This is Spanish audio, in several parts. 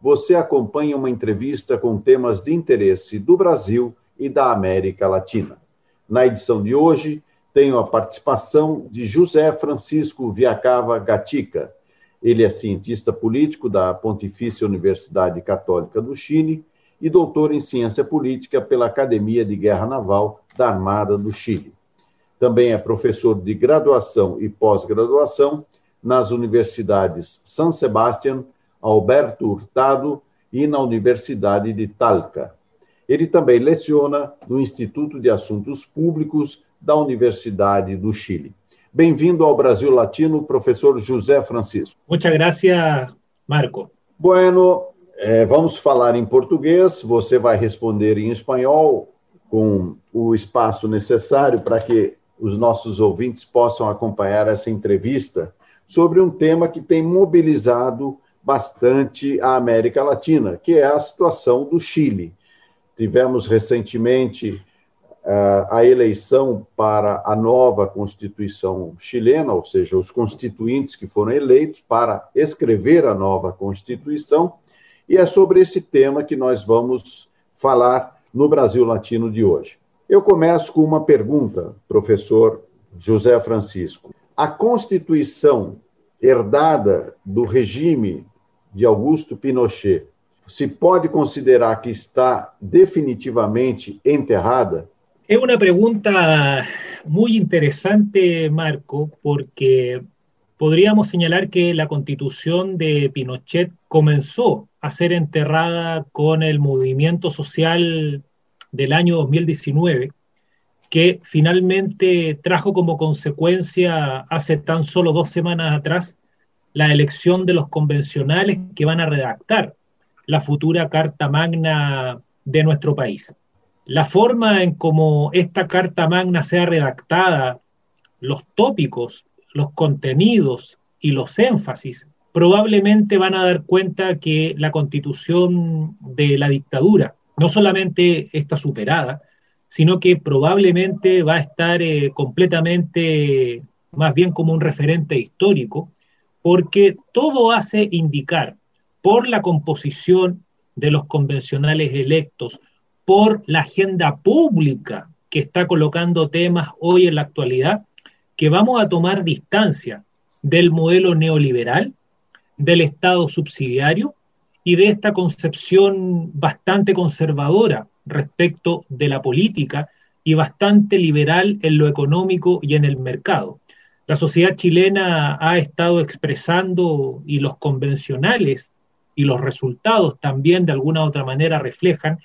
você acompanha uma entrevista com temas de interesse do Brasil e da América Latina. Na edição de hoje, tenho a participação de José Francisco Viacava Gatica. Ele é cientista político da Pontifícia Universidade Católica do Chile e doutor em ciência política pela Academia de Guerra Naval da Armada do Chile. Também é professor de graduação e pós-graduação nas universidades San Sebastián, Alberto Hurtado e na Universidade de Talca. Ele também leciona no Instituto de Assuntos Públicos da Universidade do Chile. Bem-vindo ao Brasil Latino, professor José Francisco. Muchas gracias, Marco. Bueno, é, vamos falar em português, você vai responder em espanhol, com o espaço necessário para que os nossos ouvintes possam acompanhar essa entrevista sobre um tema que tem mobilizado bastante a América Latina, que é a situação do Chile. Tivemos recentemente uh, a eleição para a nova Constituição chilena, ou seja, os constituintes que foram eleitos para escrever a nova Constituição, e é sobre esse tema que nós vamos falar no Brasil Latino de hoje. Eu começo com uma pergunta, professor José Francisco. A Constituição herdada do regime de Augusto Pinochet se pode considerar que está definitivamente enterrada? É uma pergunta muito interessante, Marco, porque podríamos señalar que la constitución de Pinochet comenzó a ser enterrada con el movimiento social del año 2019, que finalmente trajo como consecuencia hace tan solo dos semanas atrás la elección de los convencionales que van a redactar la futura Carta Magna de nuestro país. La forma en cómo esta Carta Magna sea redactada, los tópicos los contenidos y los énfasis, probablemente van a dar cuenta que la constitución de la dictadura no solamente está superada, sino que probablemente va a estar eh, completamente más bien como un referente histórico, porque todo hace indicar por la composición de los convencionales electos, por la agenda pública que está colocando temas hoy en la actualidad, que vamos a tomar distancia del modelo neoliberal, del Estado subsidiario y de esta concepción bastante conservadora respecto de la política y bastante liberal en lo económico y en el mercado. La sociedad chilena ha estado expresando y los convencionales y los resultados también de alguna u otra manera reflejan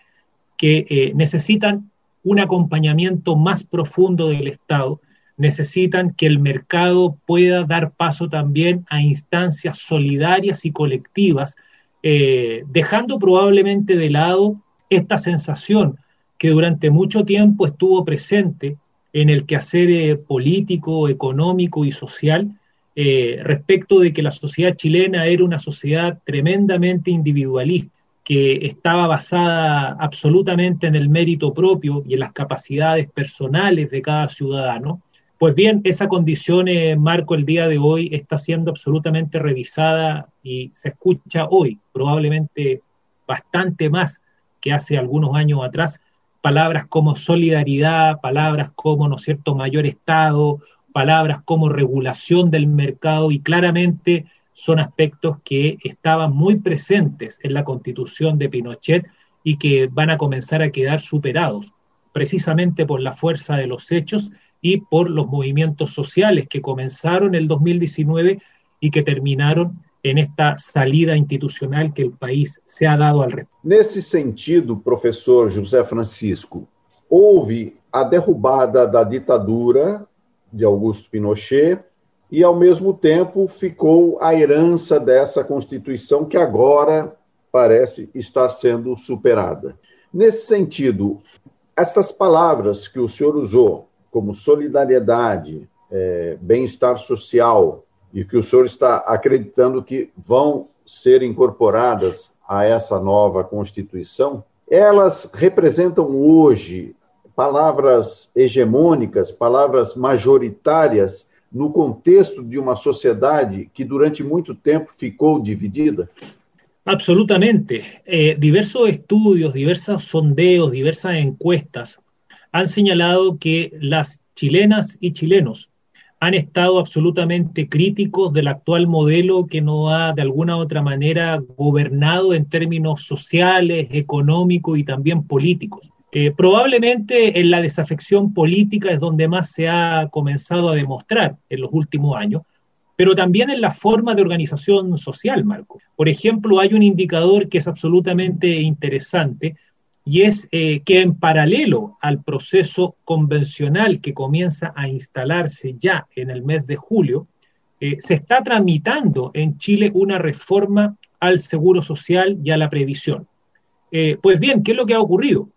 que eh, necesitan un acompañamiento más profundo del Estado necesitan que el mercado pueda dar paso también a instancias solidarias y colectivas, eh, dejando probablemente de lado esta sensación que durante mucho tiempo estuvo presente en el quehacer eh, político, económico y social eh, respecto de que la sociedad chilena era una sociedad tremendamente individualista, que estaba basada absolutamente en el mérito propio y en las capacidades personales de cada ciudadano, pues bien, esa condición, eh, Marco, el día de hoy está siendo absolutamente revisada y se escucha hoy, probablemente bastante más que hace algunos años atrás, palabras como solidaridad, palabras como, ¿no es cierto?, mayor Estado, palabras como regulación del mercado y claramente son aspectos que estaban muy presentes en la constitución de Pinochet y que van a comenzar a quedar superados precisamente por la fuerza de los hechos y por los movimientos sociales que comenzaron el 2019 y que terminaron en esta salida institucional que el país se ha dado al respecto. Nesse sentido, professor José Francisco, houve a derrubada da ditadura de Augusto Pinochet e, ao mesmo tempo, ficou a herança dessa Constituição que agora parece estar sendo superada. Nesse sentido, essas palavras que o senhor usou, como solidariedade, é, bem-estar social, e que o senhor está acreditando que vão ser incorporadas a essa nova Constituição, elas representam hoje palavras hegemônicas, palavras majoritárias no contexto de uma sociedade que durante muito tempo ficou dividida? Absolutamente. Eh, diversos estudios, diversos sondeos, diversas encuestas han señalado que las chilenas y chilenos han estado absolutamente críticos del actual modelo que no ha de alguna u otra manera gobernado en términos sociales, económicos y también políticos. Eh, probablemente en la desafección política es donde más se ha comenzado a demostrar en los últimos años, pero también en la forma de organización social, Marco. Por ejemplo, hay un indicador que es absolutamente interesante, y es eh, que en paralelo al proceso convencional que comienza a instalarse ya en el mes de julio, eh, se está tramitando en Chile una reforma al seguro social y a la previsión. Eh, pues bien, ¿qué es lo que ha ocurrido?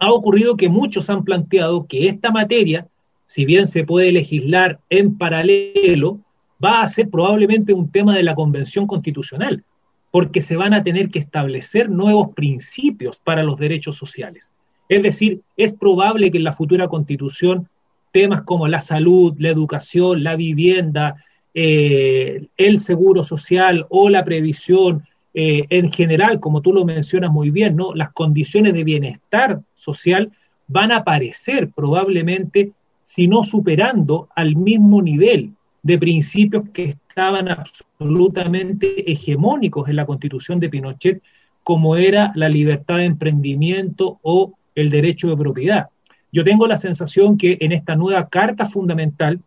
Ha ocurrido que muchos han planteado que esta materia, si bien se puede legislar en paralelo, va a ser probablemente un tema de la Convención Constitucional, porque se van a tener que establecer nuevos principios para los derechos sociales. Es decir, es probable que en la futura constitución temas como la salud, la educación, la vivienda, eh, el seguro social o la previsión, eh, en general, como tú lo mencionas muy bien, ¿no? las condiciones de bienestar social van a aparecer probablemente, si no superando al mismo nivel de principios que estaban absolutamente hegemónicos en la constitución de Pinochet, como era la libertad de emprendimiento o el derecho de propiedad. Yo tengo la sensación que en esta nueva carta fundamental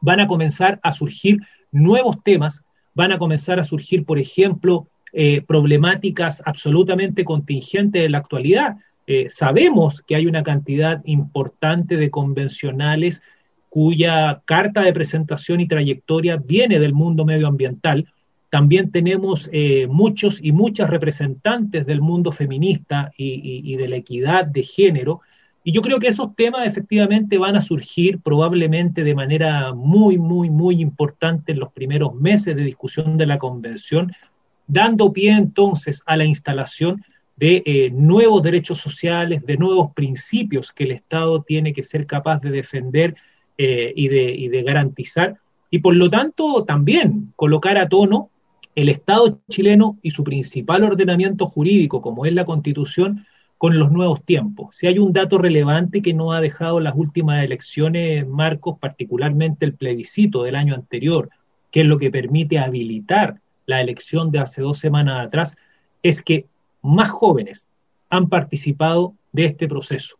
van a comenzar a surgir nuevos temas, van a comenzar a surgir, por ejemplo, eh, problemáticas absolutamente contingentes en la actualidad. Eh, sabemos que hay una cantidad importante de convencionales cuya carta de presentación y trayectoria viene del mundo medioambiental. También tenemos eh, muchos y muchas representantes del mundo feminista y, de la equidad de género. Y yo creo que esos temas efectivamente van a surgir probablemente de manera muy, muy, muy importante en los primeros meses de discusión de la convención, dando pie entonces a la instalación de eh, nuevos derechos sociales, de nuevos principios que el Estado tiene que ser capaz de defender eh, y, de, y de garantizar, y por lo tanto también colocar a tono el Estado chileno y su principal ordenamiento jurídico, como es la Constitución, con los nuevos tiempos. Si hay un dato relevante que no ha dejado las últimas elecciones, Marcos, particularmente el plebiscito del año anterior, que es lo que permite habilitar la elección de hace dos semanas atrás, es que más jóvenes han participado de este proceso.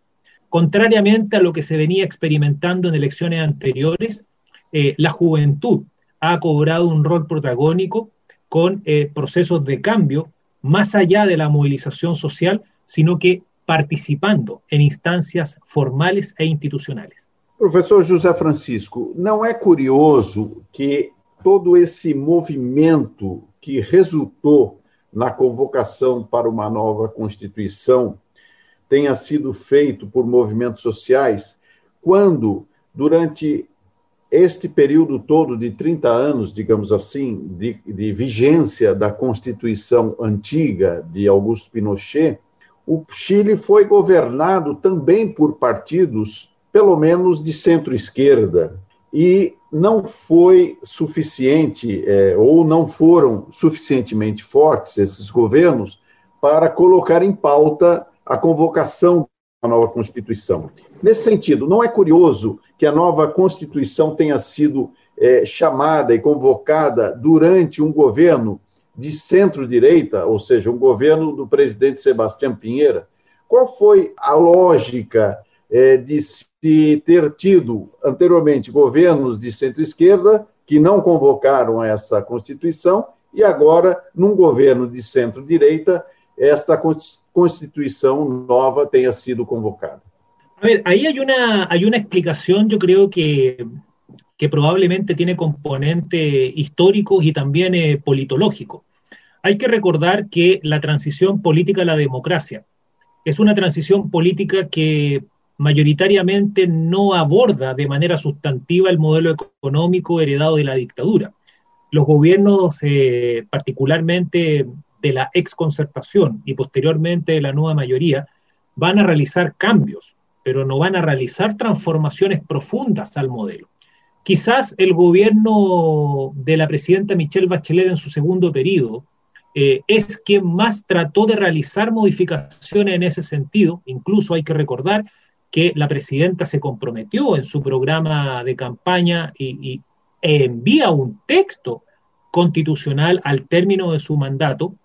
Contrariamente a lo que se venía experimentando en elecciones anteriores, eh, la juventud ha cobrado un rol protagónico con eh, procesos de cambio más allá de la movilización social, sino que participando en instancias formales e institucionales. Professor José Francisco, não é curioso que todo esse movimento que resultou na convocação para uma nova Constituição tenha sido feito por movimentos sociais, quando, durante este período todo de 30 anos, digamos assim, de, de vigência da Constituição antiga de Augusto Pinochet, o Chile foi governado também por partidos, pelo menos de centro-esquerda, e não foi suficiente, é, ou não foram suficientemente fortes esses governos para colocar em pauta a convocação da nova Constituição. Nesse sentido, não é curioso que a nova Constituição tenha sido é, chamada e convocada durante um governo de centro-direita, ou seja, um governo do presidente Sebastião Pinheira? Qual foi a lógica é, de se ter tido anteriormente governos de centro-esquerda que não convocaram essa Constituição e agora, num governo de centro-direita, esta constitución nueva tenha sido convocada. A ver, ahí hay una, hay una explicación, yo creo que, que probablemente tiene componente histórico y también eh, politológico. Hay que recordar que la transición política a la democracia es una transición política que mayoritariamente no aborda de manera sustantiva el modelo económico heredado de la dictadura. Los gobiernos, eh, particularmente de la exconcertación y posteriormente de la nueva mayoría, van a realizar cambios, pero no van a realizar transformaciones profundas al modelo. Quizás el gobierno de la presidenta Michelle Bachelet en su segundo periodo eh, es quien más trató de realizar modificaciones en ese sentido. Incluso hay que recordar que la presidenta se comprometió en su programa de campaña y, envía un texto constitucional al término de su mandato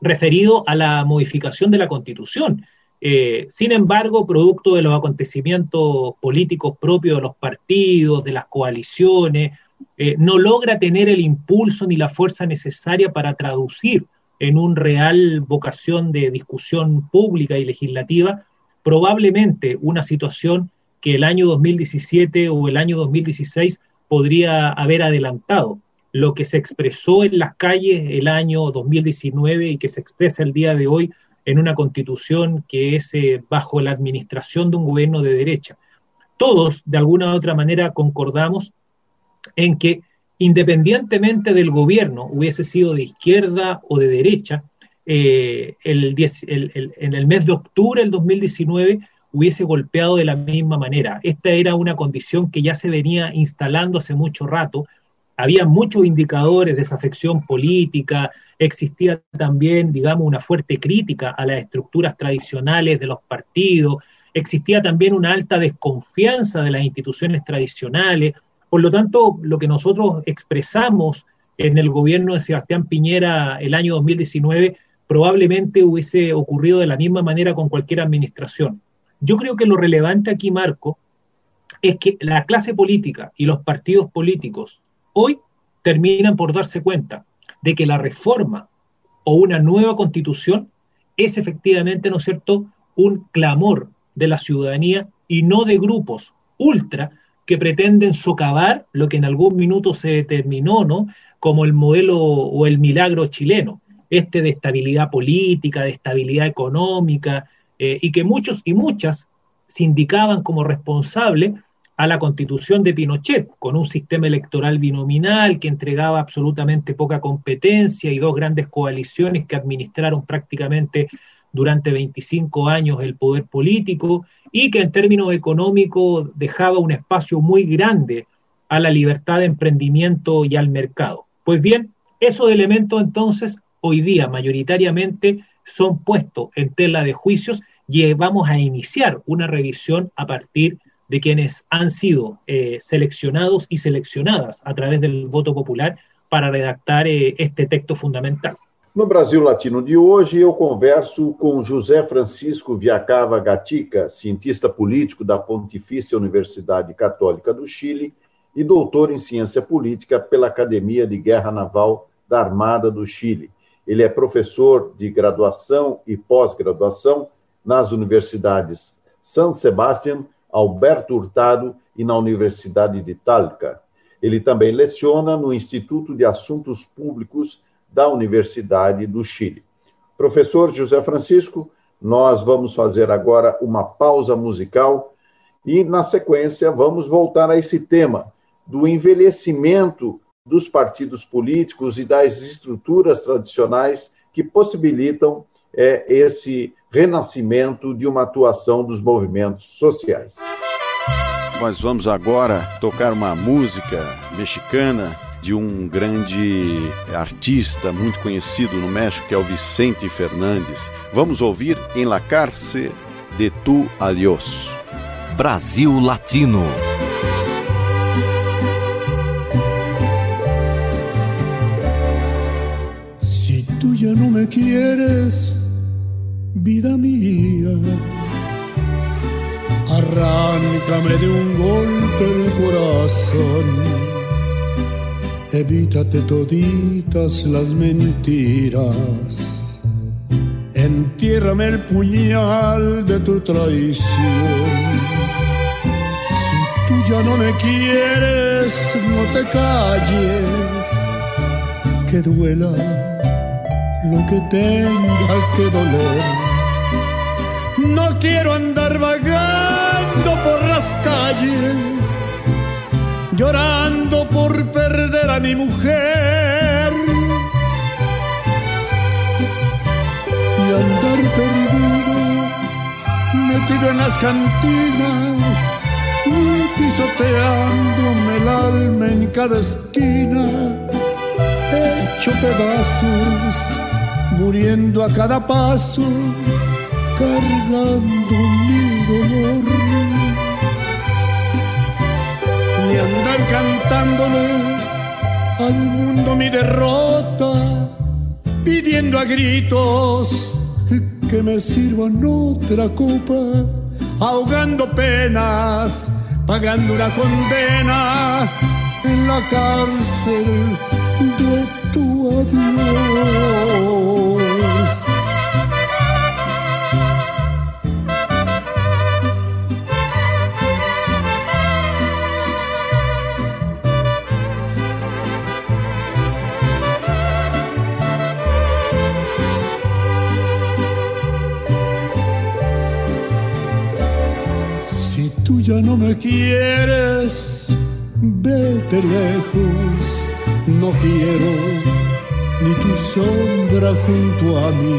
referido a la modificación de la constitución. Eh, sin embargo, producto de los acontecimientos políticos propios de los partidos, de las coaliciones, eh, no logra tener el impulso ni la fuerza necesaria para traducir en un real vocación de discusión pública y legislativa, probablemente una situación que el año 2017 o el año 2016 podría haber adelantado. Lo que se expresó en las calles el año 2019 y que se expresa el día de hoy en una constitución que es eh, bajo la administración de un gobierno de derecha. Todos, de alguna u otra manera, concordamos en que independientemente del gobierno, hubiese sido de izquierda o de derecha, eh, el en el mes de octubre del 2019 hubiese golpeado de la misma manera. Esta era una condición que ya se venía instalando hace mucho rato, había muchos indicadores de desafección política, existía también, digamos, una fuerte crítica a las estructuras tradicionales de los partidos, existía también una alta desconfianza de las instituciones tradicionales. Por lo tanto, lo que nosotros expresamos en el gobierno de Sebastián Piñera el año 2019 probablemente hubiese ocurrido de la misma manera con cualquier administración. Yo creo que lo relevante aquí, Marco, es que la clase política y los partidos políticos hoy terminan por darse cuenta de que la reforma o una nueva constitución es efectivamente, ¿no es cierto?, un clamor de la ciudadanía y no de grupos ultra que pretenden socavar lo que en algún minuto se determinó, ¿no?, como el modelo o el milagro chileno, este de estabilidad política, de estabilidad económica, eh, y que muchos y muchas se indicaban como responsables a la constitución de Pinochet, con un sistema electoral binominal que entregaba absolutamente poca competencia y dos grandes coaliciones que administraron prácticamente durante 25 años el poder político y que en términos económicos dejaba un espacio muy grande a la libertad de emprendimiento y al mercado. Pues bien, esos elementos entonces hoy día mayoritariamente son puestos en tela de juicios y vamos a iniciar una revisión a partir de de quienes han sido eh, seleccionados y seleccionadas a través del voto popular para redactar eh, este texto fundamental. No Brasil Latino de hoje, eu converso com José Francisco Viacava Gatica, cientista político da Pontifícia Universidade Católica do Chile e doutor em ciência política pela Academia de Guerra Naval da Armada do Chile. Ele é professor de graduação e pós-graduação nas universidades San Sebastián Alberto Hurtado e na Universidade de Talca. Ele também leciona no Instituto de Assuntos Públicos da Universidade do Chile. Professor José Francisco, nós vamos fazer agora uma pausa musical e, na sequência, vamos voltar a esse tema do envelhecimento dos partidos políticos e das estruturas tradicionais que possibilitam é, esse renascimento de uma atuação dos movimentos sociais. Nós vamos agora tocar uma música mexicana de um grande artista muito conhecido no México, que é o Vicente Fernandes. Vamos ouvir Em la cárcel de tu adiós. Brasil Latino. Si tú ya no me quieres vida mía. Arráncame de un golpe el corazón. Evítate toditas las mentiras. Entiérrame el puñal de tu traición. Si tú ya no me quieres, no te calles. Que duela lo que tenga que doler No quiero andar vagando por las calles, llorando por perder a mi mujer. Y andar perdido, metido en las cantinas, pisoteándome el alma en cada esquina, hecho pedazos, muriendo a cada paso cargando mi dolor. Ni andar cantándole al mundo mi derrota, pidiendo a gritos que me sirvan otra copa, ahogando penas, pagando una condena en la cárcel de tu adiós. Ya no me quieres, vete lejos, no quiero ni tu sombra junto a mí,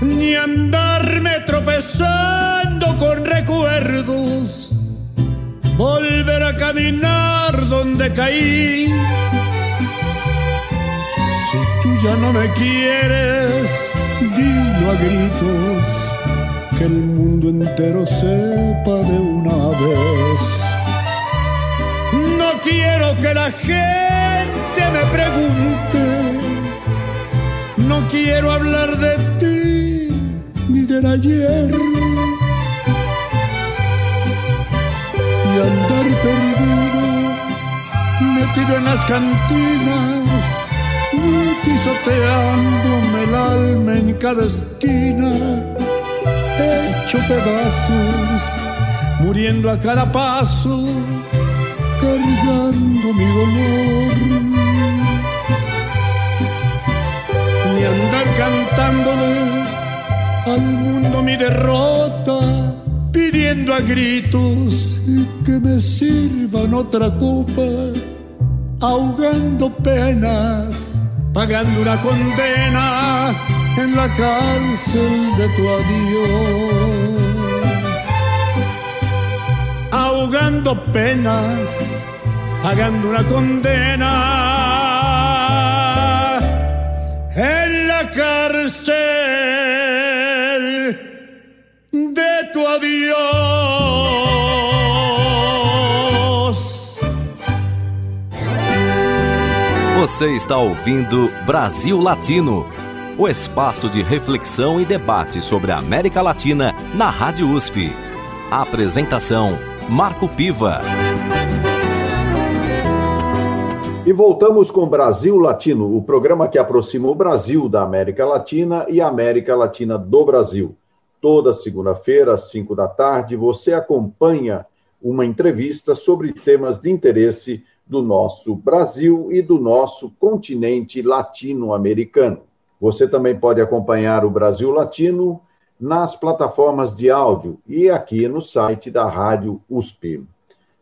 ni andarme tropezando con recuerdos, volver a caminar donde caí. Si tú ya no me quieres, dilo a gritos que el mundo entero sepa de una vez. No quiero que la gente me pregunte, no quiero hablar de ti ni del ayer. Y andar perdido, metido en las cantinas, pisoteándome el alma en cada esquina hecho pedazos, muriendo a cada paso, cargando mi dolor. Ni andar cantándole al mundo mi derrota, pidiendo a gritos que me sirvan otra copa, ahogando penas, pagando una condena en la cárcel de tu adiós, ahogando penas, pagando una condena. En la cárcel de tu adiós. Você está ouvindo Brasil Latino o espaço de reflexão e debate sobre a América Latina na Rádio USP. A apresentação: Marco Piva. E voltamos com Brasil Latino, o programa que aproxima o Brasil da América Latina e a América Latina do Brasil. Toda segunda-feira, às 5 da tarde, você acompanha uma entrevista sobre temas de interesse do nosso Brasil e do nosso continente latino-americano. Você também pode acompanhar o Brasil Latino nas plataformas de áudio e aqui no site da Rádio USP.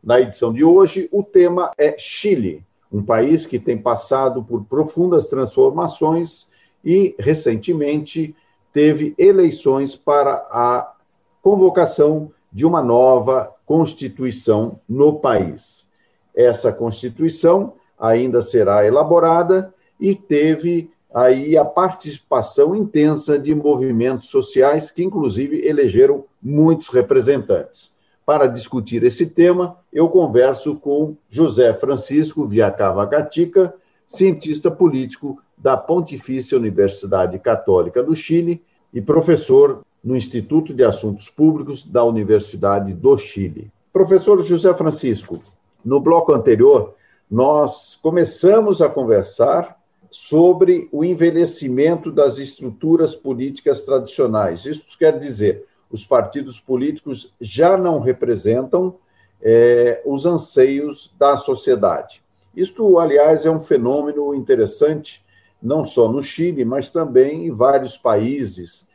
Na edição de hoje, o tema é Chile, um país que tem passado por profundas transformações e, recentemente, teve eleições para a convocação de uma nova Constituição no país. Essa Constituição ainda será elaborada e teve aí a participação intensa de movimentos sociais que, inclusive, elegeram muitos representantes. Para discutir esse tema, eu converso com José Francisco Viacava Gatica, cientista político da Pontifícia Universidade Católica do Chile e professor no Instituto de Assuntos Públicos da Universidade do Chile. Professor José Francisco, no bloco anterior, nós começamos a conversar sobre o envelhecimento das estruturas políticas tradicionais. Isso quer dizer, os partidos políticos já não representam é, os anseios da sociedade. Isto, aliás, é um fenômeno interessante, não só no Chile, mas também em vários países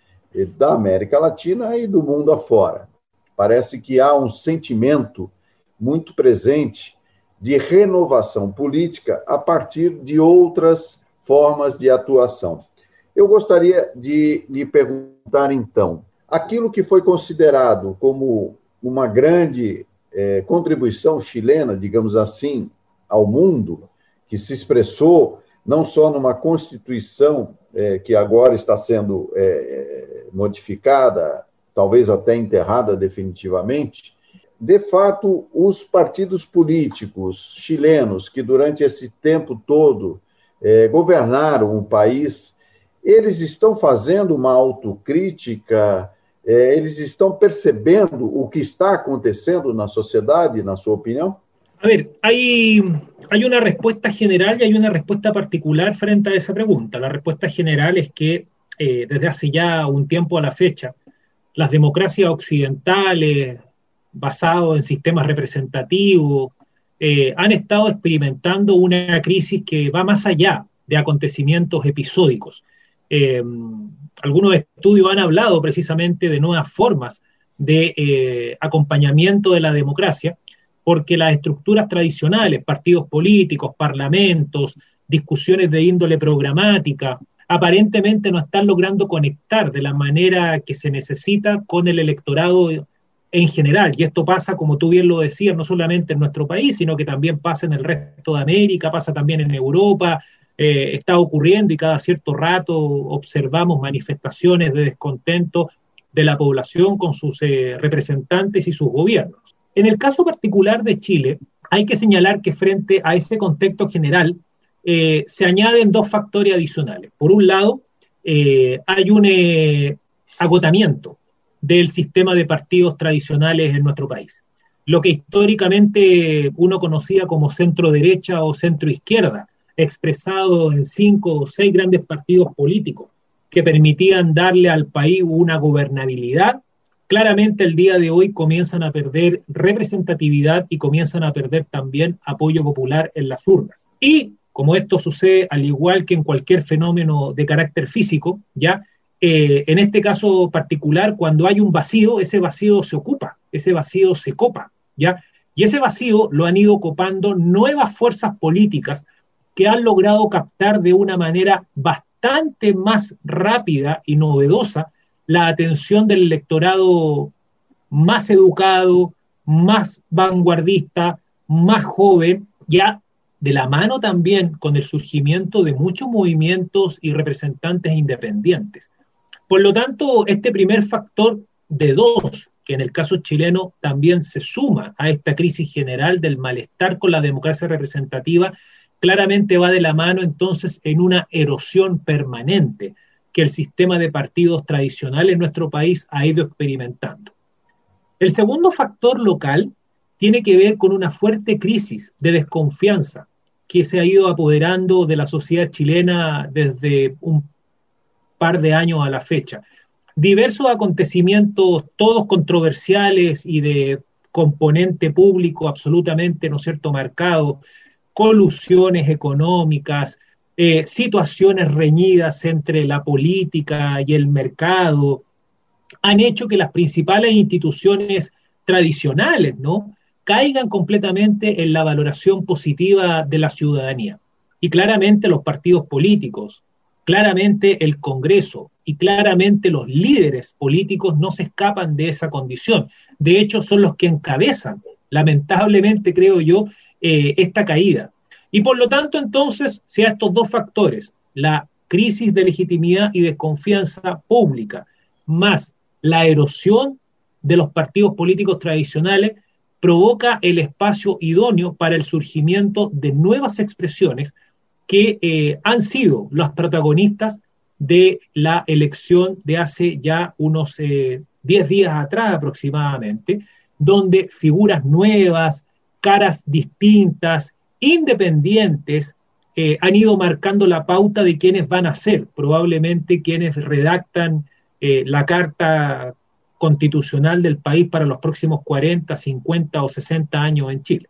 da América Latina e do mundo afora. Parece que há um sentimento muito presente de renovação política a partir de outras formas de atuação. Eu gostaria de lhe perguntar, então, aquilo que foi considerado como uma grande é, contribuição chilena, digamos assim, ao mundo, que se expressou não só numa Constituição é, que agora está sendo é, modificada, talvez até enterrada definitivamente, de fato, os partidos políticos chilenos que durante esse tempo todo é, governaram o país, eles estão fazendo uma autocrítica, é, eles estão percebendo o que está acontecendo na sociedade, na sua opinião? A ver, hay, hay una respuesta general y hay una respuesta particular frente a esa pregunta. La respuesta general es que eh, desde hace ya un tiempo a la fecha, las democracias occidentales, basadas en sistemas representativos, eh, han estado experimentando una crisis que va más allá de acontecimientos episódicos. Eh, algunos estudios han hablado precisamente de nuevas formas de acompañamiento de la democracia porque las estructuras tradicionales, partidos políticos, parlamentos, discusiones de índole programática, aparentemente no están logrando conectar de la manera que se necesita con el electorado en general. Y esto pasa, como tú bien lo decías, no solamente en nuestro país, sino que también pasa en el resto de América, pasa también en Europa, eh, está ocurriendo y cada cierto rato observamos manifestaciones de descontento de la población con sus eh, representantes y sus gobiernos. En el caso particular de Chile, hay que señalar que frente a ese contexto general eh, se añaden dos factores adicionales. Por un lado, hay un agotamiento del sistema de partidos tradicionales en nuestro país. Lo que históricamente uno conocía como centro derecha o centro izquierda, expresado en cinco o seis grandes partidos políticos que permitían darle al país una gobernabilidad claramente el día de hoy comienzan a perder representatividad y comienzan a perder también apoyo popular en las urnas. Y como esto sucede al igual que en cualquier fenómeno de carácter físico, ya eh, en este caso particular, cuando hay un vacío, ese vacío se ocupa, ese vacío se copa, ya, y ese vacío lo han ido copando nuevas fuerzas políticas que han logrado captar de una manera bastante más rápida y novedosa la atención del electorado más educado, más vanguardista, más joven, ya de la mano también con el surgimiento de muchos movimientos y representantes independientes. Por lo tanto, este primer factor de dos, que en el caso chileno también se suma a esta crisis general del malestar con la democracia representativa, claramente va de la mano entonces en una erosión permanente que el sistema de partidos tradicional en nuestro país ha ido experimentando. El segundo factor local tiene que ver con una fuerte crisis de desconfianza que se ha ido apoderando de la sociedad chilena desde un par de años a la fecha. Diversos acontecimientos, todos controversiales y de componente público absolutamente, ¿no cierto?, marcado, colusiones económicas, eh, situaciones reñidas entre la política y el mercado, han hecho que las principales instituciones tradicionales, ¿no? caigan completamente en la valoración positiva de la ciudadanía. Y claramente los partidos políticos, claramente el Congreso y claramente los líderes políticos no se escapan de esa condición. De hecho, son los que encabezan, lamentablemente creo yo, eh, esta caída. Y por lo tanto, entonces, si a estos dos factores, la crisis de legitimidad y desconfianza pública, más la erosión de los partidos políticos tradicionales, provoca el espacio idóneo para el surgimiento de nuevas expresiones que eh, han sido las protagonistas de la elección de hace ya unos 10 eh, días atrás aproximadamente, donde figuras nuevas, caras distintas, independientes eh, han ido marcando la pauta de quiénes van a ser, probablemente quienes redactan la carta constitucional del país para los próximos 40, 50 ou 60 anos em Chile.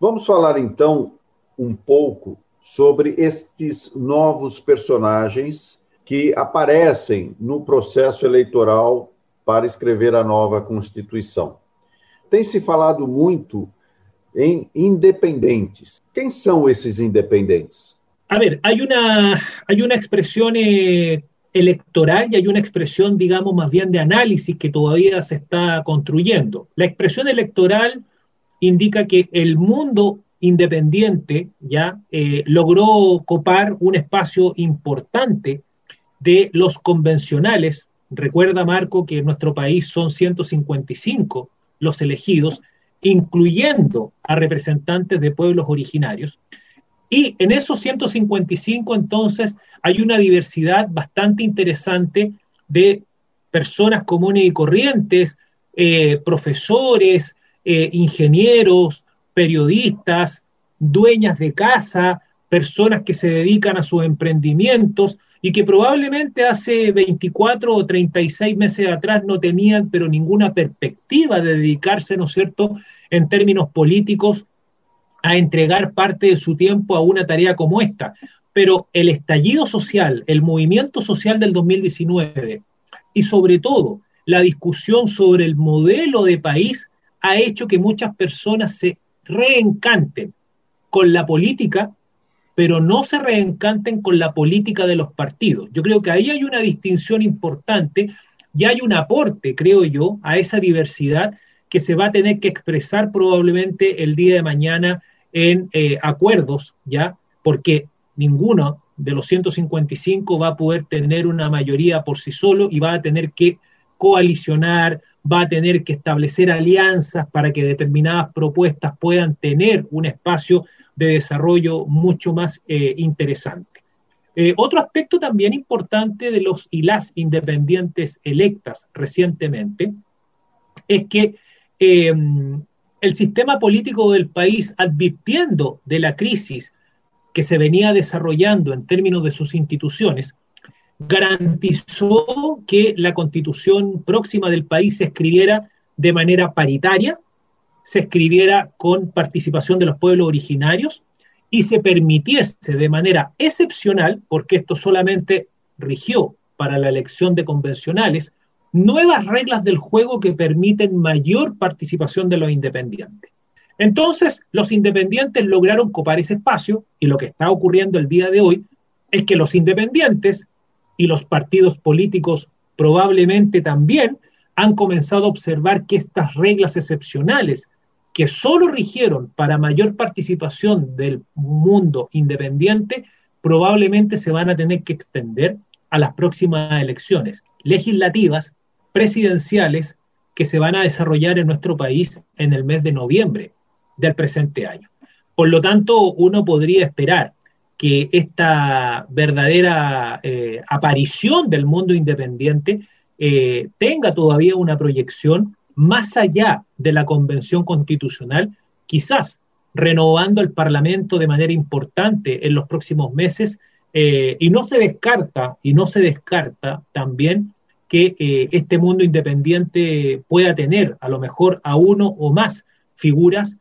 Vamos falar então um pouco sobre estes novos personagens que aparecem no processo eleitoral para escrever a nova Constituição. Tem se falado muito em independentes. Quem são esses independentes? A ver, una, hay una expresión eh, electoral y hay una expresión, digamos, más bien de análisis que todavía se está construyendo. La expresión electoral indica que el mundo independiente ya eh, logró copar un espacio importante de los convencionales. Recuerda, Marco, que en nuestro país son 155 los elegidos, incluyendo a representantes de pueblos originarios. Y en esos 155, entonces, hay una diversidad bastante interesante de personas comunes y corrientes, eh, profesores, eh, ingenieros, periodistas, dueñas de casa, personas que se dedican a sus emprendimientos y que probablemente hace 24 o 36 meses atrás no tenían pero ninguna perspectiva de dedicarse, ¿no es cierto?, en términos políticos a entregar parte de su tiempo a una tarea como esta. Pero el estallido social, el movimiento social del 2019 y sobre todo la discusión sobre el modelo de país ha hecho que muchas personas se reencanten con la política, pero no se reencanten con la política de los partidos. Yo creo que ahí hay una distinción importante y hay un aporte, creo yo, a esa diversidad que se va a tener que expresar probablemente el día de mañana en eh, acuerdos, ¿ya? Porque ninguno de los 155 va a poder tener una mayoría por sí solo y va a tener que coalicionar, va a tener que establecer alianzas para que determinadas propuestas puedan tener un espacio de desarrollo mucho más eh, interesante. Eh, otro aspecto también importante de los y las independientes electas recientemente es que eh, el sistema político del país, advirtiendo de la crisis que se venía desarrollando en términos de sus instituciones, garantizó que la constitución próxima del país se escribiera de manera paritaria, se escribiera con participación de los pueblos originarios y se permitiese de manera excepcional, porque esto solamente rigió para la elección de convencionales, nuevas reglas del juego que permiten mayor participación de los independientes. Entonces, los independientes lograron copar ese espacio y lo que está ocurriendo el día de hoy es que los independientes y los partidos políticos probablemente también han comenzado a observar que estas reglas excepcionales que solo rigieron para mayor participación del mundo independiente, probablemente se van a tener que extender a las próximas elecciones legislativas, presidenciales, que se van a desarrollar en nuestro país en el mes de noviembre del presente año. Por lo tanto, uno podría esperar que esta verdadera eh, aparición del mundo independiente eh, tenga todavía una proyección más allá de la convención constitucional, quizás renovando el Parlamento de manera importante en los próximos meses, eh, y no se descarta, y no se descarta también que este mundo independiente pueda tener a lo mejor a uno o más figuras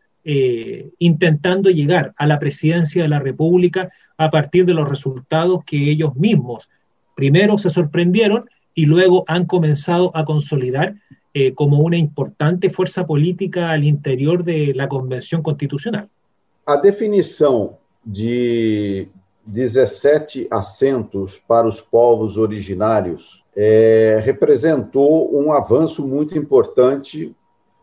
intentando llegar a la presidencia de la República a partir de los resultados que ellos mismos primero se sorprendieron y luego han comenzado a consolidar eh, como una importante fuerza política al interior de la Convención Constitucional. A definição de 17 assentos para os povos originários é, representou um avanço muito importante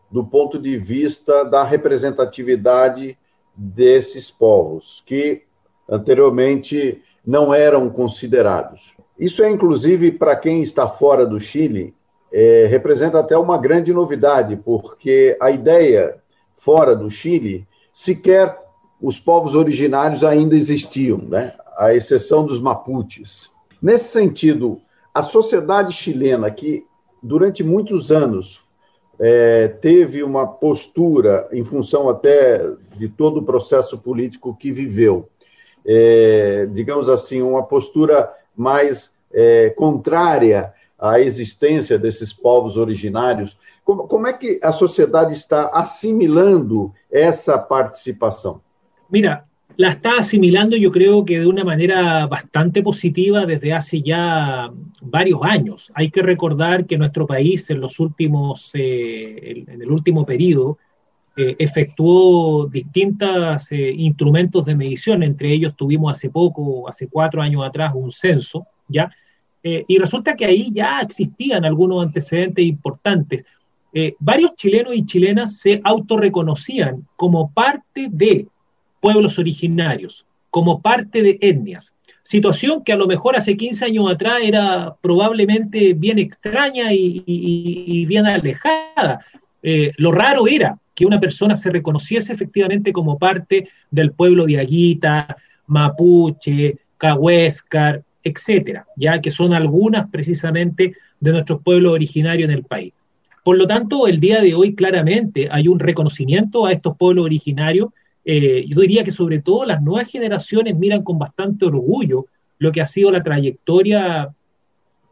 do ponto de vista da representatividade desses povos, que anteriormente não eram considerados. Isso é, inclusive, para quem está fora do Chile, é, representa até uma grande novidade, porque a ideia fora do Chile, sequer os povos originários ainda existiam, né? à exceção dos Mapuches. Nesse sentido, a sociedade chilena, que durante muitos anos é, teve uma postura, em função até de todo o processo político que viveu, é, digamos assim, uma postura mais é, contrária à existência desses povos originários. Como, como, é que a sociedade está assimilando essa participação? Mira, la está asimilando yo creo que de una manera bastante positiva desde hace ya varios años. Hay que recordar que nuestro país en los últimos, eh, en el último periodo, eh, efectuó distintos eh, instrumentos de medición, entre ellos tuvimos hace poco, hace cuatro años atrás, un censo, ¿ya? y resulta que ahí ya existían algunos antecedentes importantes. varios chilenos y chilenas se autorreconocían como parte de pueblos originarios, como parte de etnias. Situación que a lo mejor hace 15 años atrás era probablemente bien extraña y, bien alejada. Eh, lo raro era que una persona se reconociese efectivamente como parte del pueblo de Aguita, Mapuche, Cahuéscar, etcétera, ya que son algunas precisamente de nuestros pueblos originarios en el país. Por lo tanto, el día de hoy claramente hay un reconocimiento a estos pueblos originarios eh, yo diría que sobre todo las nuevas generaciones miran con bastante orgullo lo que ha sido la trayectoria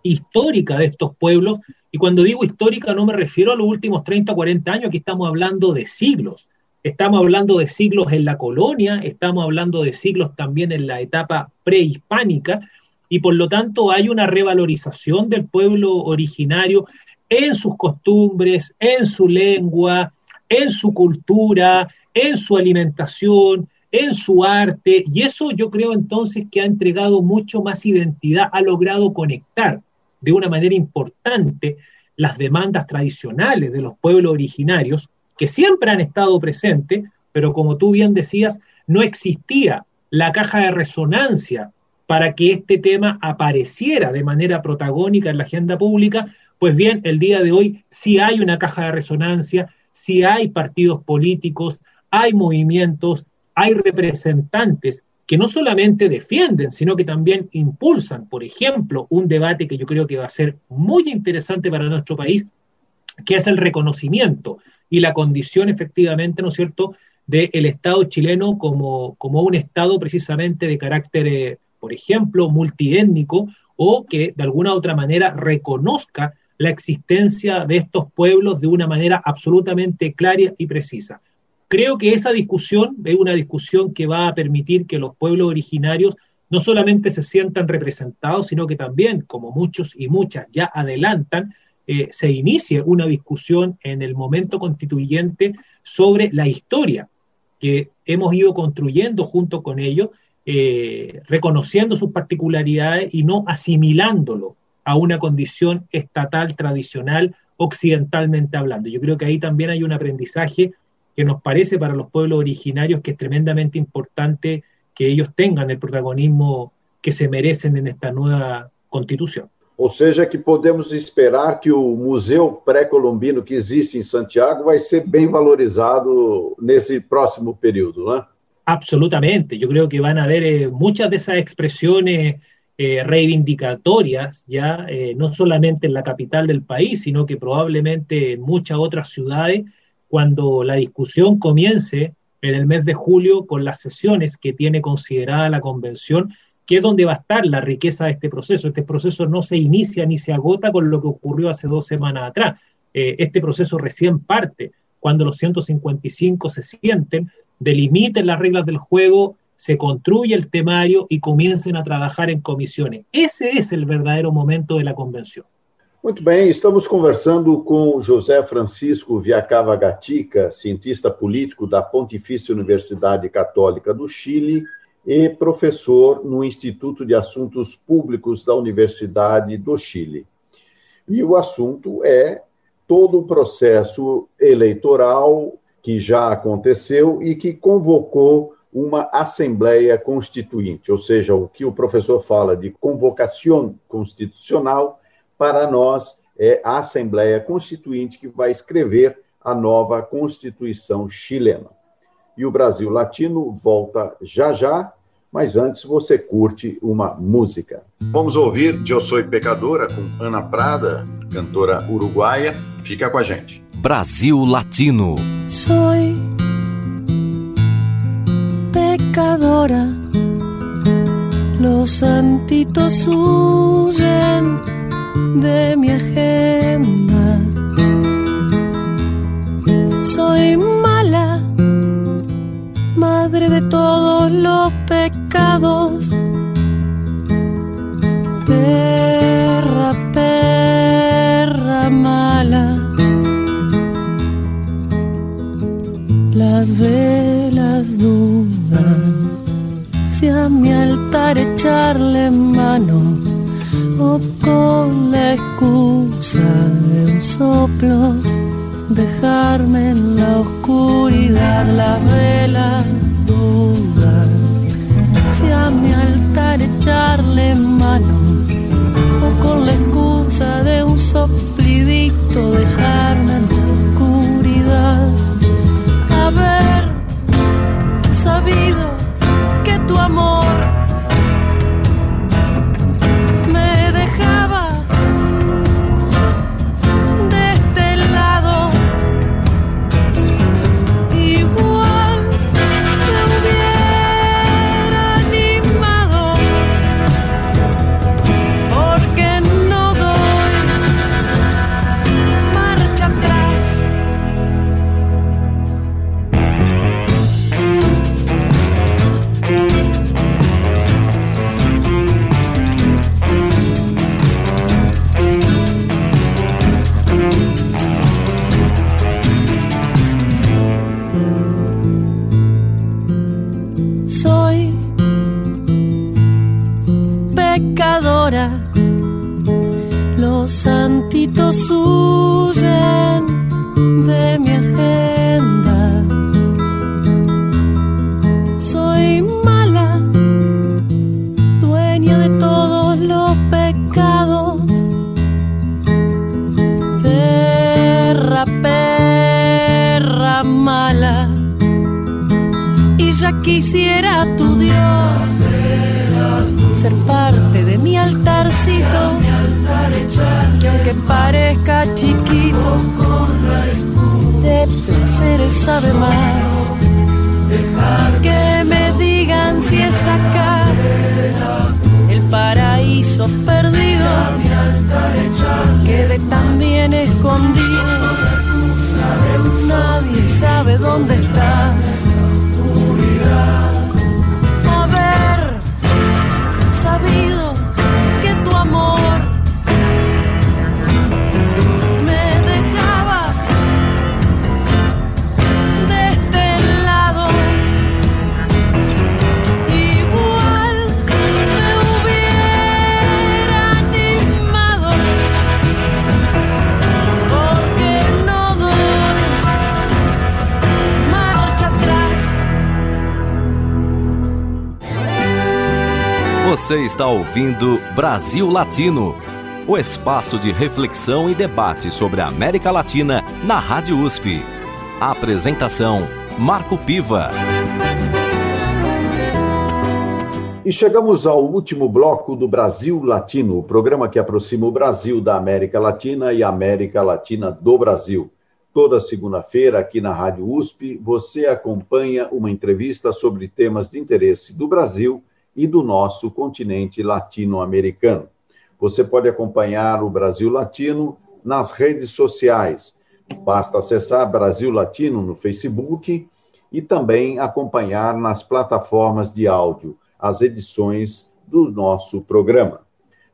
histórica de estos pueblos. Y cuando digo histórica no me refiero a los últimos 30 o 40 años, aquí estamos hablando de siglos. Estamos hablando de siglos en la colonia, estamos hablando de siglos también en la etapa prehispánica, y por lo tanto hay una revalorización del pueblo originario en sus costumbres, en su lengua, en su cultura, en su alimentación, en su arte, y eso yo creo entonces que ha entregado mucho más identidad, ha logrado conectar de una manera importante las demandas tradicionales de los pueblos originarios, que siempre han estado presentes, pero como tú bien decías, no existía la caja de resonancia para que este tema apareciera de manera protagónica en la agenda pública, pues bien, el día de hoy sí hay una caja de resonancia, sí hay partidos políticos, hay movimientos, hay representantes que no solamente defienden, sino que también impulsan, por ejemplo, un debate que yo creo que va a ser muy interesante para nuestro país, que es el reconocimiento y la condición efectivamente, ¿no es cierto?, del Estado chileno como, como un Estado precisamente de carácter, eh, por ejemplo, multiétnico o que de alguna u otra manera reconozca la existencia de estos pueblos de una manera absolutamente clara y precisa. Creo que esa discusión es una discusión que va a permitir que los pueblos originarios no solamente se sientan representados, sino que también, como muchos y muchas ya adelantan, eh, se inicie una discusión en el momento constituyente sobre la historia que hemos ido construyendo junto con ellos, eh, reconociendo sus particularidades y no asimilándolo a una condición estatal tradicional occidentalmente hablando. Yo creo que ahí también hay un aprendizaje que nos parece para los pueblos originarios que es tremendamente importante que ellos tengan el protagonismo que se merecen en esta nueva constitución. Ou seja, que podemos esperar que o museu pré-colombino que existe em Santiago vai ser bem valorizado nesse próximo período, né? Absolutamente. Yo creo que van a haber eh, muchas de esas expresiones eh, reivindicatorias, ya eh, no solamente en la capital del país, sino que probablemente en muchas otras ciudades, cuando la discusión comience en el mes de julio con las sesiones que tiene considerada la convención, que es donde va a estar la riqueza de este proceso. Este proceso no se inicia ni se agota con lo que ocurrió hace dos semanas atrás. Eh, este proceso recién parte cuando los 155 se sienten, delimiten las reglas del juego, se construye el temario y comiencen a trabajar en comisiones. Ese es el verdadero momento de la convención. Muito bem, estamos conversando com José Francisco Viacava Gatica, cientista político da Pontifícia Universidade Católica do Chile e professor no Instituto de Assuntos Públicos da Universidade do Chile. E o assunto é todo o processo eleitoral que já aconteceu e que convocou uma Assembleia Constituinte, ou seja, o que o professor fala de convocação constitucional para nós é a Assembleia Constituinte que vai escrever a nova Constituição chilena. E o Brasil Latino volta já já, mas antes você curte uma música. Vamos ouvir Eu Sou Pecadora com Ana Prada, cantora uruguaia. Fica com a gente. Brasil Latino. Soy pecadora, los santitos huyen de mi agenda. Soy mala, madre de todos los pecados soplo dejarme en la oscuridad las velas dudas si a mi altar echarle mano pecadora, los santitos huyen de mi agenda. Soy mala, dueña de todos los pecados, perra, perra mala, y ya quisiera altarcito. Que aunque parezca chiquito de placeres sabe más. Que me digan si es acá el paraíso perdido. Que de tan bien escondido nadie sabe dónde está. A ver sabido Você está ouvindo Brasil Latino, o espaço de reflexão e debate sobre a América Latina na Rádio USP. A apresentação: Marco Piva. E chegamos ao último bloco do Brasil Latino, o programa que aproxima o Brasil da América Latina e a América Latina do Brasil. Toda segunda-feira, aqui na Rádio USP, você acompanha uma entrevista sobre temas de interesse do Brasil e do nosso continente latino-americano. Você pode acompanhar o Brasil Latino nas redes sociais. Basta acessar Brasil Latino no Facebook e também acompanhar nas plataformas de áudio as edições do nosso programa.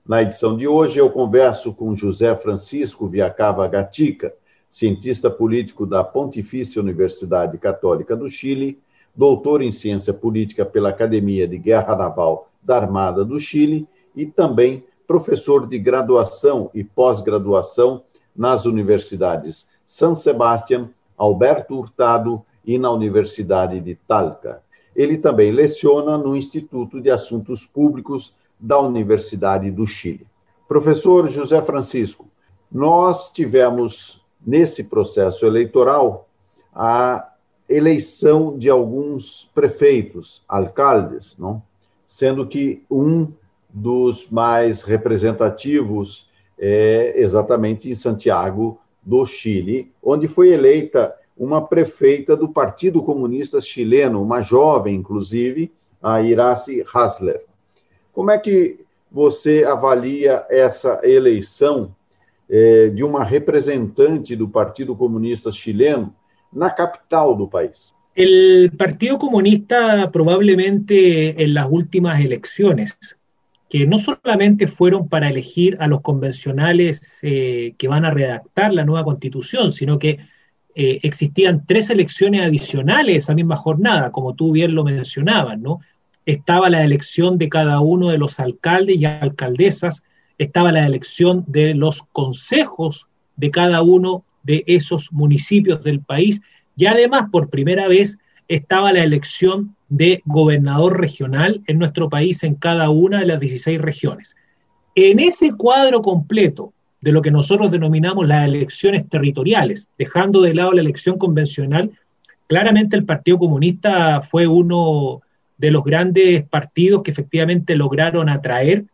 Na edição de hoje, eu converso com José Francisco Viacava Gatica, cientista político da Pontifícia Universidade Católica do Chile doutor em ciência política pela Academia de Guerra Naval da Armada do Chile e também professor de graduação e pós-graduação nas universidades San Sebastián, Alberto Hurtado e na Universidade de Talca. Ele também leciona no Instituto de Assuntos Públicos da Universidade do Chile. Professor José Francisco, nós tivemos nesse processo eleitoral a eleição de alguns prefeitos, alcaldes, não? sendo que um dos mais representativos é exatamente em Santiago do Chile, onde foi eleita uma prefeita do Partido Comunista Chileno, uma jovem, inclusive, a Iraci Hasler. Como é que você avalia essa eleição é, de uma representante do Partido Comunista Chileno na capital del país. El Partido Comunista probablemente en las últimas elecciones, que no solamente fueron para elegir a los convencionales eh, que van a redactar la nueva constitución, sino que eh, existían tres elecciones adicionales esa misma jornada, como tú bien lo mencionabas, ¿no? estaba la elección de cada uno de los alcaldes y alcaldesas, estaba la elección de los consejos de cada uno de esos municipios del país y además por primera vez estaba la elección de gobernador regional en nuestro país en cada una de las 16 regiones. En ese cuadro completo de lo que nosotros denominamos las elecciones territoriales, dejando de lado la elección convencional, claramente el Partido Comunista fue uno de los grandes partidos que efectivamente lograron atraer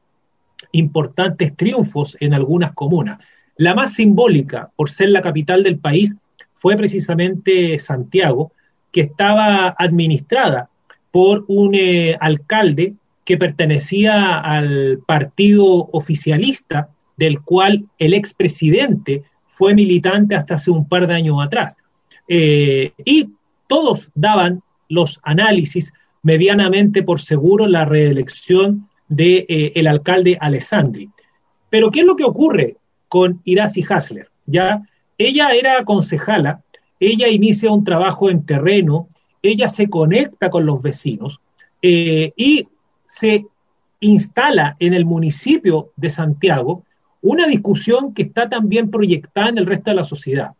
importantes triunfos en algunas comunas. La más simbólica, por ser la capital del país, fue precisamente Santiago, que estaba administrada por un eh, alcalde que pertenecía al partido oficialista, del cual el expresidente fue militante hasta hace un par de años atrás. Eh, y todos daban los análisis medianamente por seguro la reelección del de, eh, alcalde Alessandri. Pero ¿qué es lo que ocurre con Irasi Hasler? Ya, ella era concejala, ella inicia un trabajo en terreno, ella se conecta con los vecinos eh, y se instala en el municipio de Santiago una discusión que está también proyectada en el resto de la sociedad.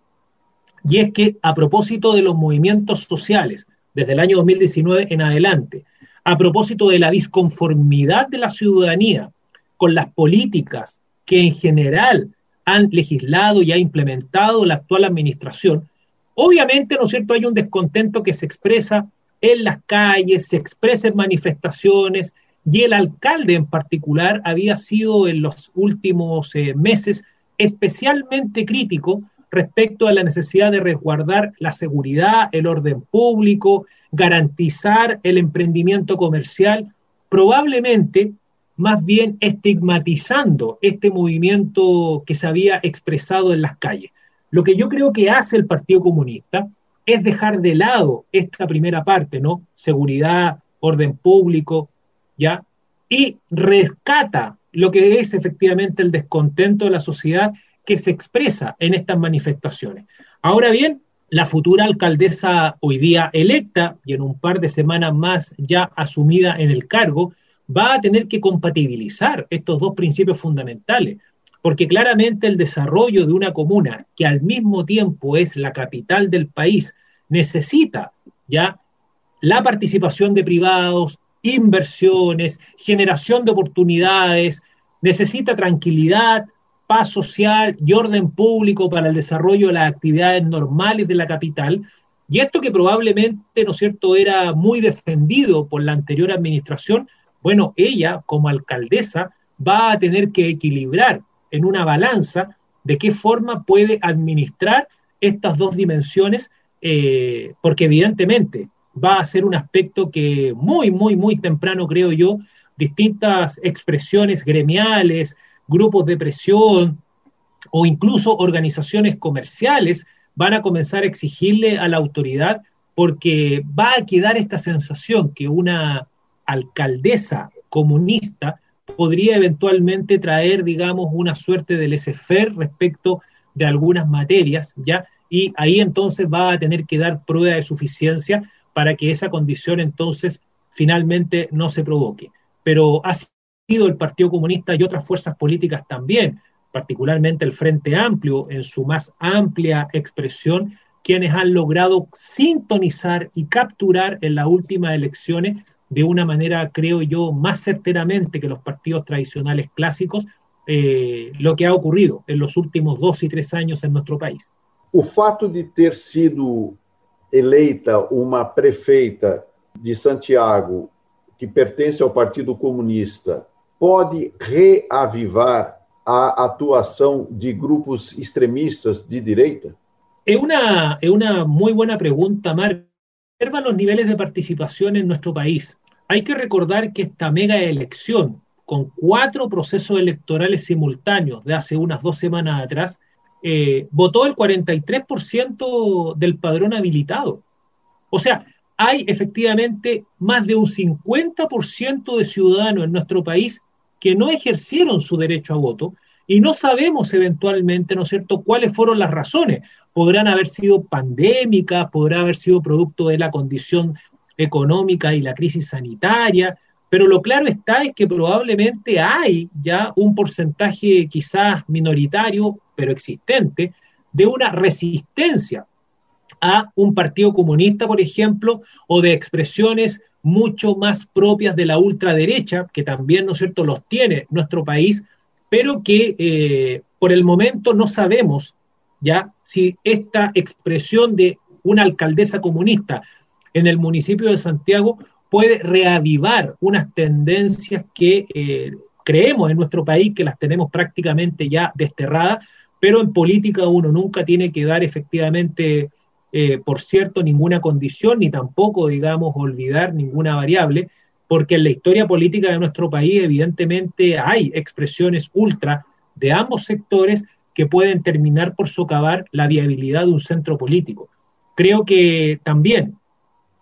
Y es que a propósito de los movimientos sociales, desde el año 2019 en adelante, a propósito de la disconformidad de la ciudadanía con las políticas que en general han legislado y ha implementado la actual administración, obviamente, ¿no es cierto?, hay un descontento que se expresa en las calles, se expresa en manifestaciones, y el alcalde en particular había sido en los últimos eh, meses especialmente crítico respecto a la necesidad de resguardar la seguridad, el orden público, garantizar el emprendimiento comercial, probablemente más bien estigmatizando este movimiento que se había expresado en las calles. Lo que yo creo que hace el Partido Comunista es dejar de lado esta primera parte, ¿no? Seguridad, orden público, ¿ya? Y rescata lo que es efectivamente el descontento de la sociedad que se expresa en estas manifestaciones. Ahora bien, la futura alcaldesa hoy día electa y en un par de semanas más ya asumida en el cargo, va a tener que compatibilizar estos dos principios fundamentales, porque claramente el desarrollo de una comuna que al mismo tiempo es la capital del país necesita ya la participación de privados, inversiones, generación de oportunidades, necesita tranquilidad, paz social y orden público para el desarrollo de las actividades normales de la capital. Y esto que probablemente, ¿no es cierto?, era muy defendido por la anterior administración, bueno, ella como alcaldesa va a tener que equilibrar en una balanza de qué forma puede administrar estas dos dimensiones, eh, porque evidentemente va a ser un aspecto que muy, muy, muy temprano, creo yo, distintas expresiones gremiales, grupos de presión o incluso organizaciones comerciales van a comenzar a exigirle a la autoridad porque va a quedar esta sensación que una alcaldesa comunista podría eventualmente traer, digamos, una suerte de laissez respecto de algunas materias, ¿ya? Y ahí entonces va a tener que dar prueba de suficiencia para que esa condición entonces finalmente no se provoque. Pero ha sido el Partido Comunista y otras fuerzas políticas también, particularmente el Frente Amplio en su más amplia expresión, quienes han logrado sintonizar y capturar en las últimas elecciones de una manera, creo yo, más certeramente que los partidos tradicionales clásicos, eh, lo que ha ocurrido en los últimos dos y tres años en nuestro país. O fato de ter sido eleita uma prefeita de Santiago que pertence ao Partido Comunista pode reavivar a atuação de grupos extremistas de direita? É uma, é uma muito boa pergunta, Marco. Observa los niveles de participación en nuestro país. Hay que recordar que esta mega elección, con cuatro procesos electorales simultáneos de hace unas dos semanas atrás, eh, votó el 43% del padrón habilitado. O sea, hay efectivamente más de un 50% de ciudadanos en nuestro país que no ejercieron su derecho a voto y no sabemos eventualmente, ¿no es cierto?, cuáles fueron las razones. Podrán haber sido pandémicas, podrá haber sido producto de la condición económica y la crisis sanitaria, pero lo claro está es que probablemente hay ya un porcentaje quizás minoritario, pero existente, de una resistencia a un partido comunista, por ejemplo, o de expresiones mucho más propias de la ultraderecha, que también, ¿no es cierto?, los tiene nuestro país, pero que eh, por el momento no sabemos ya si esta expresión de una alcaldesa comunista en el municipio de Santiago puede reavivar unas tendencias que eh, creemos en nuestro país que las tenemos prácticamente ya desterradas, pero en política uno nunca tiene que dar efectivamente, eh, por cierto, ninguna condición, ni tampoco, digamos, olvidar ninguna variable, porque en la historia política de nuestro país evidentemente hay expresiones ultra de ambos sectores que pueden terminar por socavar la viabilidad de un centro político. Creo que también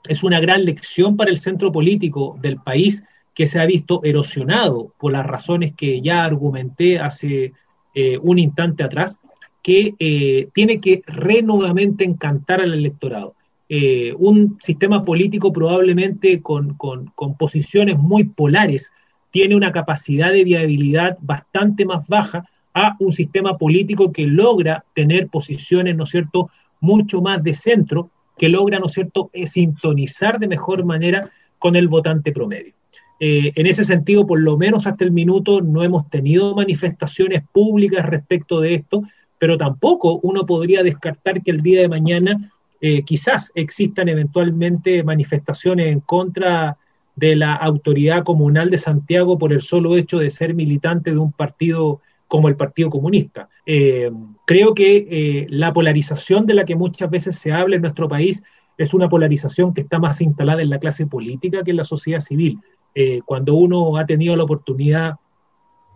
es una gran lección para el centro político del país que se ha visto erosionado por las razones que ya argumenté hace eh, un instante atrás, que eh, tiene que renovamente encantar al electorado. Eh, un sistema político probablemente con, con, posiciones muy polares tiene una capacidad de viabilidad bastante más baja a un sistema político que logra tener posiciones, ¿no es cierto?, mucho más de centro que logra, ¿no es cierto?, eh, sintonizar de mejor manera con el votante promedio. Eh, en ese sentido, por lo menos hasta el minuto, no hemos tenido manifestaciones públicas respecto de esto, pero tampoco uno podría descartar que el día de mañana eh, quizás existan eventualmente manifestaciones en contra de la autoridad comunal de Santiago por el solo hecho de ser militante de un partido como el Partido Comunista. Eh, creo que eh, la polarización de la que muchas veces se habla en nuestro país es una polarización que está más instalada en la clase política que en la sociedad civil. Cuando uno ha tenido la oportunidad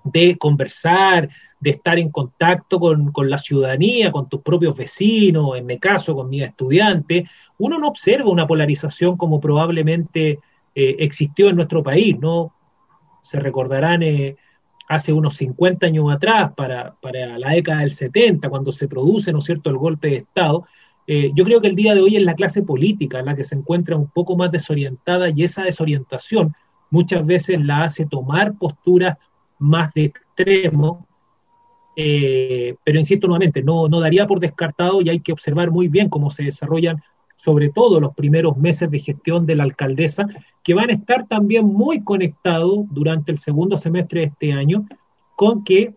de conversar, de estar en contacto con, con, la ciudadanía, con tus propios vecinos, en mi caso, con mis estudiantes, uno no observa una polarización como probablemente existió en nuestro país, ¿no? Se recordarán hace unos 50 años atrás, para, la década del 70, cuando se produce, ¿no es cierto?, el golpe de Estado, eh, yo creo que el día de hoy es la clase política la que se encuentra un poco más desorientada y esa desorientación muchas veces la hace tomar posturas más de extremo, eh, pero insisto nuevamente, no, no daría por descartado y hay que observar muy bien cómo se desarrollan sobre todo los primeros meses de gestión de la alcaldesa, que van a estar también muy conectados durante el segundo semestre de este año con que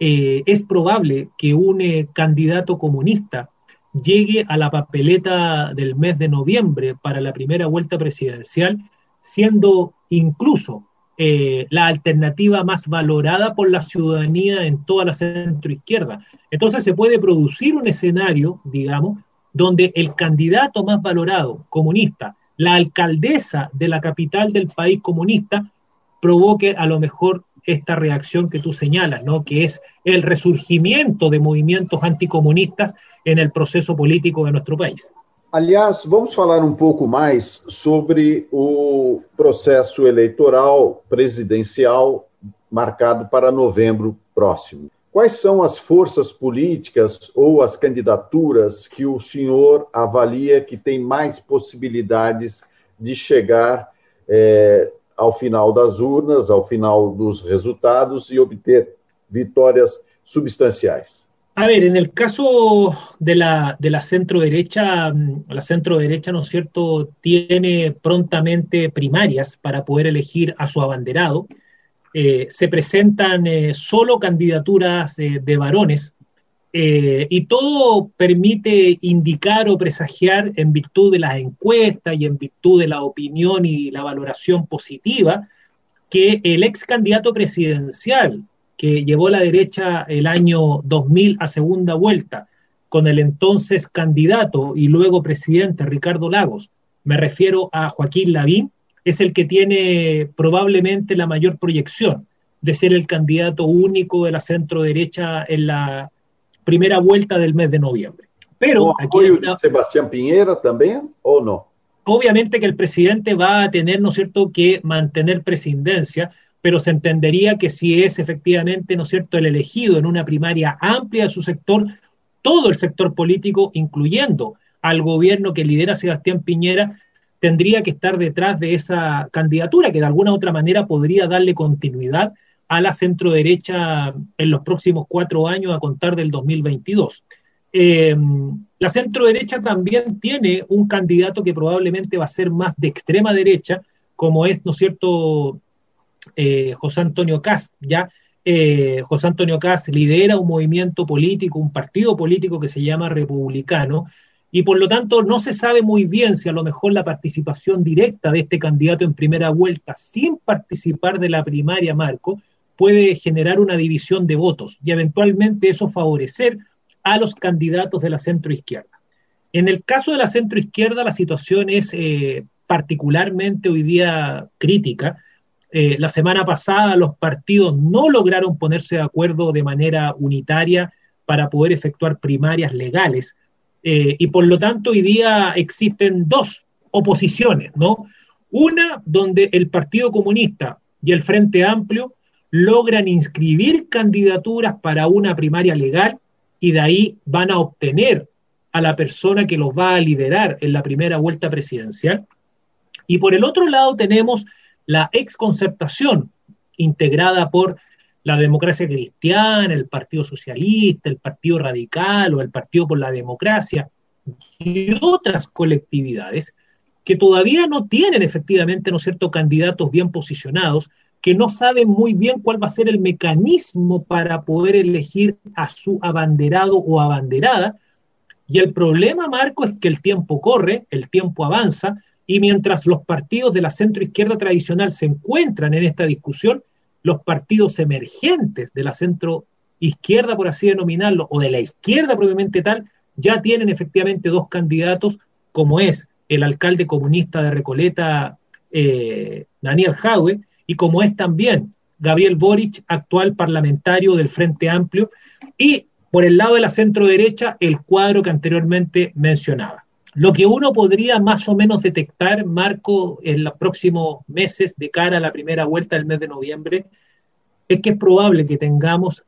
eh, es probable que un eh, candidato comunista llegue a la papeleta del mes de noviembre para la primera vuelta presidencial, siendo incluso eh, la alternativa más valorada por la ciudadanía en toda la centroizquierda. Entonces se puede producir un escenario, digamos, donde el candidato más valorado, comunista, la alcaldesa de la capital del país comunista, provoque a lo mejor esta reacción que tú señalas, ¿no? que es el resurgimiento de movimientos anticomunistas en el proceso político de nuestro país. Aliás, vamos falar um pouco mais sobre o processo eleitoral presidencial marcado para novembro próximo. Quais são as forças políticas ou as candidaturas que o senhor avalia que tem mais possibilidades de chegar é, ao final das urnas, ao final dos resultados e obter vitórias substanciais? A ver, en el caso de la, de la centro derecha, la centro derecha, ¿no es cierto?, tiene prontamente primarias para poder elegir a su abanderado. Eh, se presentan eh, solo candidaturas eh, de varones y todo permite indicar o presagiar en virtud de las encuestas y en virtud de la opinión y la valoración positiva que el ex candidato presidencial que llevó la derecha el año 2000 a segunda vuelta con el entonces candidato y luego presidente Ricardo Lagos, me refiero a Joaquín Lavín, es el que tiene probablemente la mayor proyección de ser el candidato único de la centro derecha en la primera vuelta del mes de noviembre. Pero aquí Sebastián Piñera también o no? Obviamente que el presidente va a tener, ¿no es cierto?, que mantener presidencia, pero se entendería que si es efectivamente, ¿no es cierto?, el elegido en una primaria amplia de su sector, todo el sector político, incluyendo al gobierno que lidera Sebastián Piñera, tendría que estar detrás de esa candidatura que de alguna u otra manera podría darle continuidad a la centro derecha en los próximos cuatro años a contar del 2022. Eh, la centro derecha también tiene un candidato que probablemente va a ser más de extrema derecha, como es, ¿no es cierto?, eh, José Antonio Cast, ya eh, José Antonio Cast lidera un movimiento político, un partido político que se llama Republicano, y por lo tanto no se sabe muy bien si a lo mejor la participación directa de este candidato en primera vuelta sin participar de la primaria, Marco, puede generar una división de votos y eventualmente eso favorecer a los candidatos de la centroizquierda. En el caso de la centroizquierda la situación es eh, particularmente hoy día crítica. Eh, la semana pasada los partidos no lograron ponerse de acuerdo de manera unitaria para poder efectuar primarias legales eh, y por lo tanto hoy día existen dos oposiciones, ¿no? Una donde el Partido Comunista y el Frente Amplio logran inscribir candidaturas para una primaria legal y de ahí van a obtener a la persona que los va a liderar en la primera vuelta presidencial. Y por el otro lado tenemos la exconcertación integrada por la democracia cristiana, el Partido Socialista, el Partido Radical o el Partido por la Democracia y otras colectividades que todavía no tienen efectivamente, ¿no es cierto?, candidatos bien posicionados, que no saben muy bien cuál va a ser el mecanismo para poder elegir a su abanderado o abanderada. Y el problema, Marco, es que el tiempo corre, el tiempo avanza, y mientras los partidos de la centro izquierda tradicional se encuentran en esta discusión, los partidos emergentes de la centro izquierda, por así denominarlo, o de la izquierda propiamente tal, ya tienen efectivamente dos candidatos, como es el alcalde comunista de Recoleta, eh, Daniel Jaue, y como es también Gabriel Boric, actual parlamentario del Frente Amplio, y por el lado de la centro derecha, el cuadro que anteriormente mencionaba. Lo que uno podría más o menos detectar, Marco, en los próximos meses de cara a la primera vuelta del mes de noviembre, es que es probable que tengamos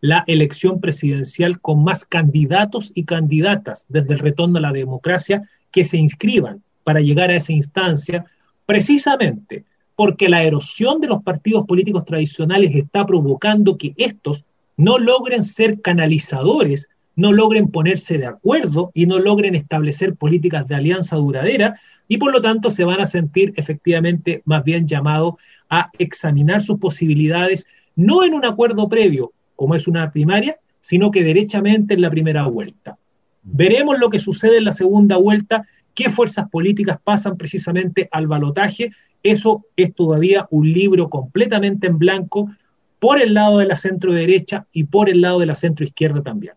la elección presidencial con más candidatos y candidatas desde el retorno a la democracia que se inscriban para llegar a esa instancia, precisamente porque la erosión de los partidos políticos tradicionales está provocando que estos no logren ser canalizadores no logren ponerse de acuerdo y no logren establecer políticas de alianza duradera y por lo tanto se van a sentir efectivamente más bien llamados a examinar sus posibilidades, no en un acuerdo previo, como es una primaria, sino que derechamente en la primera vuelta. Veremos lo que sucede en la segunda vuelta, qué fuerzas políticas pasan precisamente al balotaje. Eso es todavía un libro completamente en blanco por el lado de la centro derecha y por el lado de la centro izquierda también.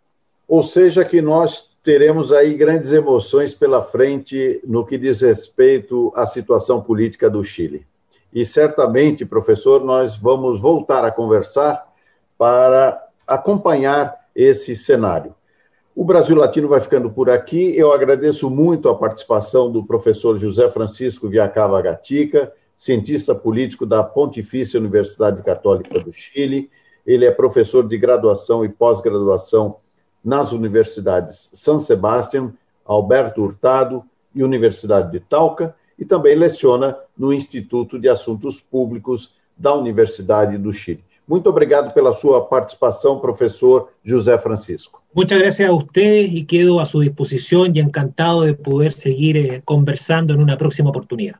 Ou seja, que nós teremos aí grandes emoções pela frente no que diz respeito à situação política do Chile. E certamente, professor, nós vamos voltar a conversar para acompanhar esse cenário. O Brasil Latino vai ficando por aqui. Eu agradeço muito a participação do professor José Francisco Viacava Gatica, cientista político da Pontifícia Universidade Católica do Chile. Ele é professor de graduação e pós-graduação nas universidades São Sebastião, Alberto Hurtado e Universidade de Talca, e também leciona no Instituto de Assuntos Públicos da Universidade do Chile. Muito obrigado pela sua participação, professor José Francisco. Muchas gracias a usted y quedo a su disposición y encantado de poder seguir eh, conversando en una próxima oportunidad.